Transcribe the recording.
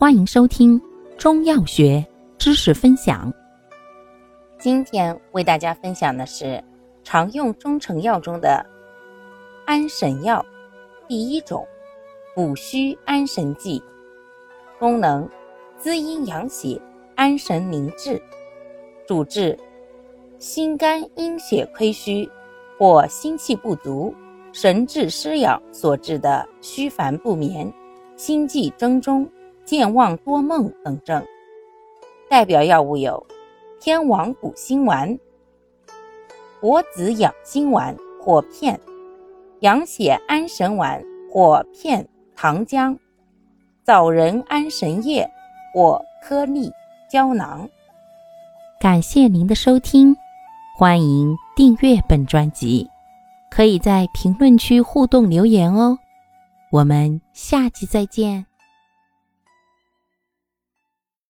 欢迎收听中药学知识分享。今天为大家分享的是常用中成药中的安神药，第一种补虚安神剂，功能滋阴养血、安神宁志，主治心肝阴血亏虚或心气不足、神志失养所致的虚烦不眠、心悸怔中。健忘多梦等症，代表药物有天王补心丸、柏子养心丸或片、养血安神丸或片糖浆、枣仁安神液或颗粒胶囊。感谢您的收听，欢迎订阅本专辑，可以在评论区互动留言哦。我们下期再见。